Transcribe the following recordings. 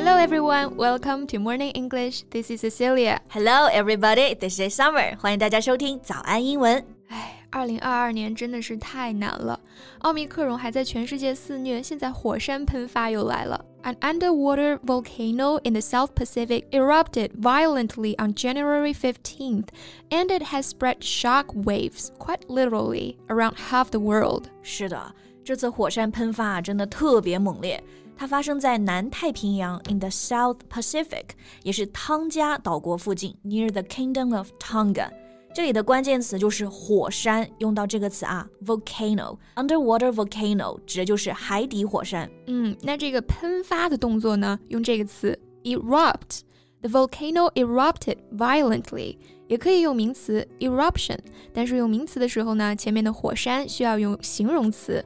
Hello everyone, welcome to Morning English. This is Cecilia. Hello everybody, this is Summer. 欢迎大家收听早安英文。唉，二零二二年真的是太难了。奥密克戎还在全世界肆虐，现在火山喷发又来了。An underwater volcano in the South Pacific erupted violently on January 15th, and it has spread shock waves, quite literally, around half the world. 是的，这次火山喷发真的特别猛烈。 它发生在南太平洋 in the South Pacific，也是汤加岛国附近，near the Kingdom of Tonga。这里的关键词就是火山，用到这个词啊，volcano，underwater volcano 指的就是海底火山。嗯，那这个喷发的动作呢，用这个词 erupt。The volcano erupted violently，也可以用名词 eruption，但是用名词的时候呢，前面的火山需要用形容词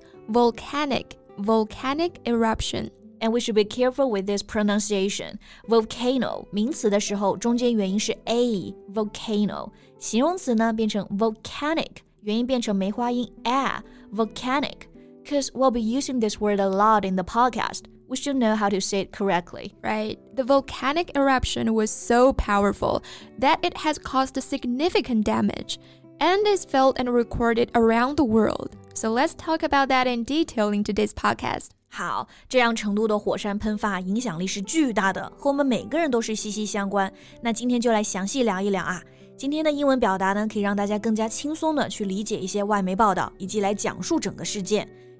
volcanic，volcanic eruption。And we should be careful with this pronunciation. Volcano 名词的时候，中间元音是 a，volcano；形容词呢变成 volcanic，元音变成梅花音 a，volcanic。Because we'll be using this word a lot in the podcast. We should know how to say it correctly. Right. The volcanic eruption was so powerful that it has caused significant damage and is felt and recorded around the world. So let's talk about that in detail in today's podcast. 好，这样程度的火山喷发影响力是巨大的，和我们每个人都是息息相关。那今天就来详细聊一聊啊。今天的英文表达呢，可以让大家更加轻松的去理解一些外媒报道，以及来讲述整个事件。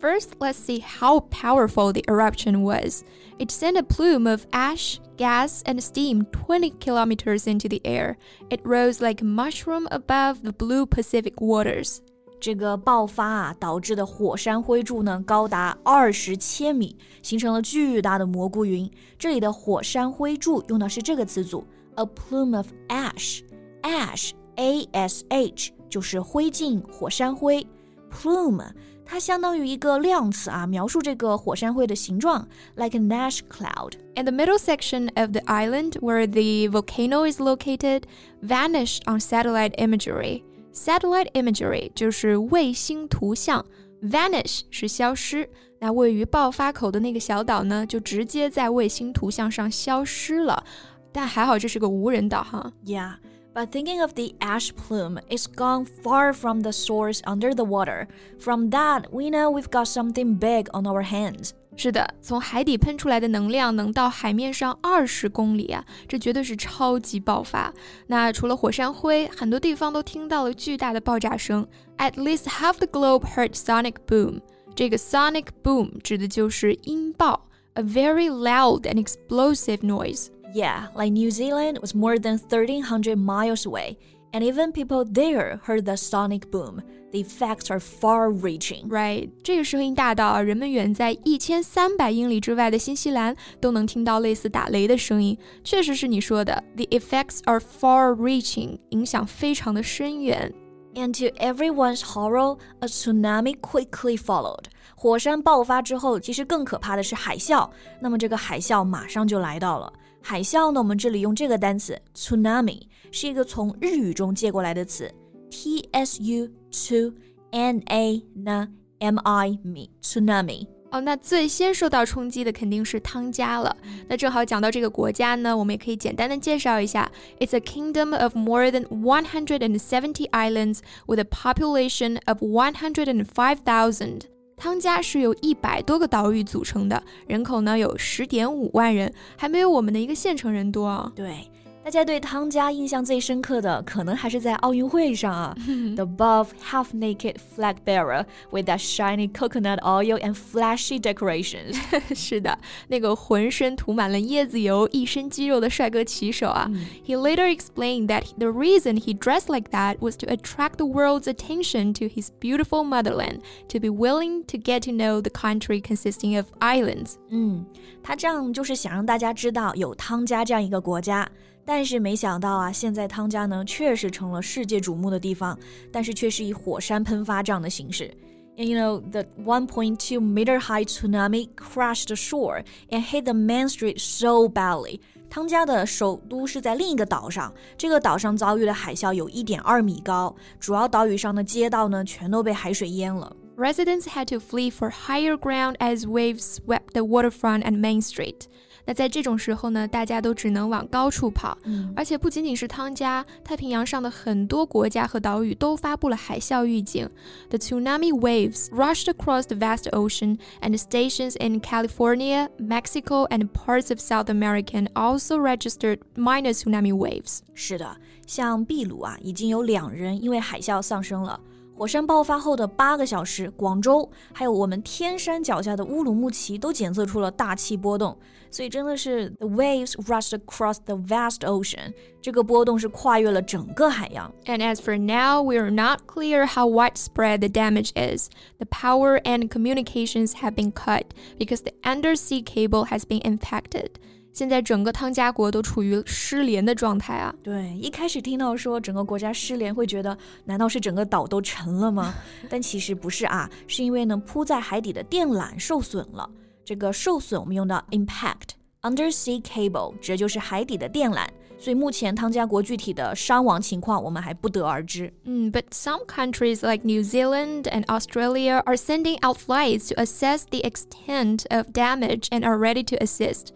First, let's see how powerful the eruption was. It sent a plume of ash, gas, and steam 20 kilometers into the air. It rose like a mushroom above the blue Pacific waters. 这个爆发啊导致的火山灰柱呢，高达二十千米，形成了巨大的蘑菇云。这里的火山灰柱用的是这个词组，a plume of ash，ash，a s h，就是灰烬、火山灰，plume。 它相当于一个量词啊，描述这个火山灰的形状，like an ash cloud. And the middle section of the island where the volcano is located vanished on satellite imagery. Satellite imagery 就是卫星图像，vanish 是消失。那位于爆发口的那个小岛呢，就直接在卫星图像上消失了。但还好这是个无人岛哈。Yeah. But thinking of the ash plume, it's gone far from the source under the water. From that, we know we've got something big on our hands. 是的，从海底喷出来的能量能到海面上二十公里啊，这绝对是超级爆发。那除了火山灰，很多地方都听到了巨大的爆炸声。At least half the globe heard sonic boom。这个 sonic boom 指的就是音爆，a very loud and explosive noise。 yeah, like New Zealand was more than 1,300 miles away, and even people there heard the sonic boom. The effects are far-reaching. Right，这个声音大到人们远在一千三百英里之外的新西兰都能听到类似打雷的声音。确实是你说的，the effects are far-reaching，影响非常的深远。And to everyone's horror, a tsunami quickly followed. 火山爆发之后，其实更可怕的是海啸。那么这个海啸马上就来到了。 海啸呢，我们这里用这个单词 tsunami 是一个从日语中借过来的词，t s u t n a n m i m tsunami。哦，那最先受到冲击的肯定是汤加了。那正好讲到这个国家呢，我们也可以简单的介绍一下。It's a kingdom of more than 170 islands with a population of 105,000. 汤加是由一百多个岛屿组成的，人口呢有十点五万人，还没有我们的一个县城人多啊。对。大家对汤加印象最深刻的，可能还是在奥运会上啊。The buff, half-naked flag bearer with that shiny coconut oil and flashy decorations。是的，那个浑身涂满了椰子油、一身肌肉的帅哥骑手啊。He later explained that the reason he dressed like that was to attract the world's attention to his beautiful motherland, to be willing to get to know the country consisting of islands。嗯，他这样就是想让大家知道有汤加这样一个国家。 但是没想到啊，现在汤加呢确实成了世界瞩目的地方，但是却是以火山喷发这样的形式。And you know, the 1.2 meter high tsunami crashed the shore and hit the main street so badly. 汤加的首都是在另一个岛上，这个岛上遭遇的海啸有一点二米高，主要岛屿上的街道呢全都被海水淹了。Residents had to flee for higher ground as waves swept the waterfront and Main Street. 那在这种时候呢，大家都只能往高处跑，嗯而且不仅仅是汤加，太平洋上的很多国家和岛屿都发布了海啸预警。The tsunami waves rushed across the vast ocean, and stations in California, Mexico, and parts of South America also registered minor tsunami waves. 是的，像秘鲁啊，已经有两人因为海啸丧生了。 火山爆发后的八个小时，广州还有我们天山脚下的乌鲁木齐都检测出了大气波动，所以真的是 the waves rushed across the vast ocean，这个波动是跨越了整个海洋。 And as for now, we are not clear how widespread the damage is. The power and communications have been cut because the undersea cable has been impacted. 现在整个汤加国都处于失联的状态啊！对，一开始听到说整个国家失联，会觉得难道是整个岛都沉了吗？但其实不是啊，是因为呢铺在海底的电缆受损了。这个受损我们用到 impact，undersea cable 指的就是海底的电缆。所以目前汤加国具体的伤亡情况我们还不得而知。嗯，but some countries like New Zealand and Australia are sending out flights to assess the extent of damage and are ready to assist.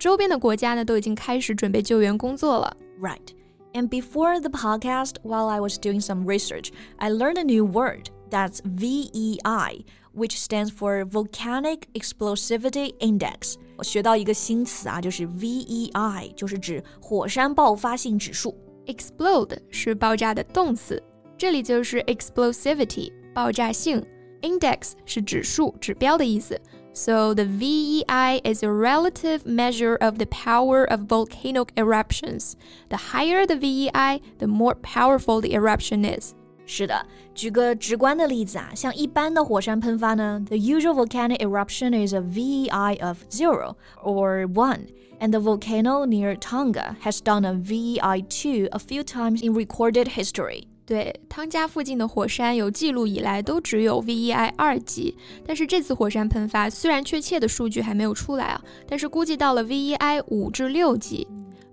周边的国家呢都已经开始准备救援工作了。 Right. And before the podcast, while I was doing some research, I learned a new word. That's VEI, which stands for Volcanic Explosivity Index. 我学到一个新词啊，就是 VEI，就是指火山爆发性指数。 Explode 是爆炸的动词，这里就是 explosivity 爆炸性，index 是指数、指标的意思。 So the VEI is a relative measure of the power of volcanic eruptions. The higher the VEI, the more powerful the eruption is. 是的，举个直观的例子啊，像一般的火山喷发呢，the usual volcanic eruption is a VEI of zero or one. And the volcano near Tonga has done a VEI 2 a few times in recorded history. 对，汤加附近的火山有记录以来都只有 VEI 二级，但是这次火山喷发虽然确切的数据还没有出来啊，但是估计到了 VEI 五至六级。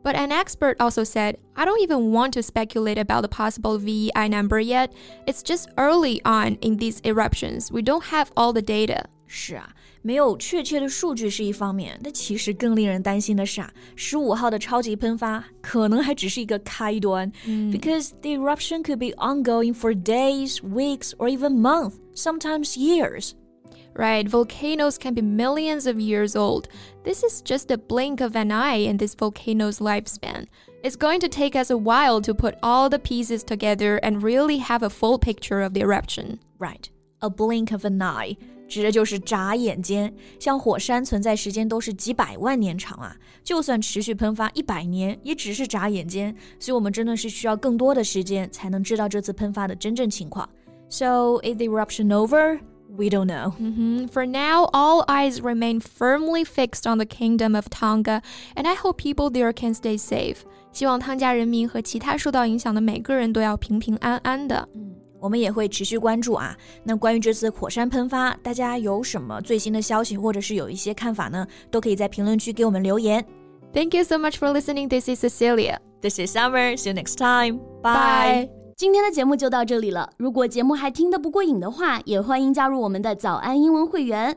But an expert also said, I don't even want to speculate about the possible VEI number yet. It's just early on in these eruptions. We don't have all the data. 是啊， 没有确切的数据是一方面，但其实更令人担心的是啊，十五号的超级喷发可能还只是一个开端、b e c a u s e the eruption could be ongoing for days, weeks, or even months, sometimes years. Right, volcanoes can be millions of years old. This is just a blink of an eye in this volcano's lifespan. It's going to take us a while to put all the pieces together and really have a full picture of the eruption. Right, a blink of an eye. 指的就是眨眼间，像火山存在时间都是几百万年长啊，就算持续喷发一百年，也只是眨眼间。所以我们真的是需要更多的时间才能知道这次喷发的真正情况。So is the eruption over? We don't know. Mhm. For now, all eyes remain firmly fixed on the kingdom of Tonga, and I hope people there can stay safe. 希望汤加人民和其他受到影响的每个人都要平平安安的。 我们也会持续关注啊。那关于这次火山喷发，大家有什么最新的消息，或者是有一些看法呢？都可以在评论区给我们留言。Thank you so much for listening. This is Cecilia. This is Summer. See you next time. Bye. 今天的节目就到这里了。如果节目还听得不过瘾的话，也欢迎加入我们的早安英文会员。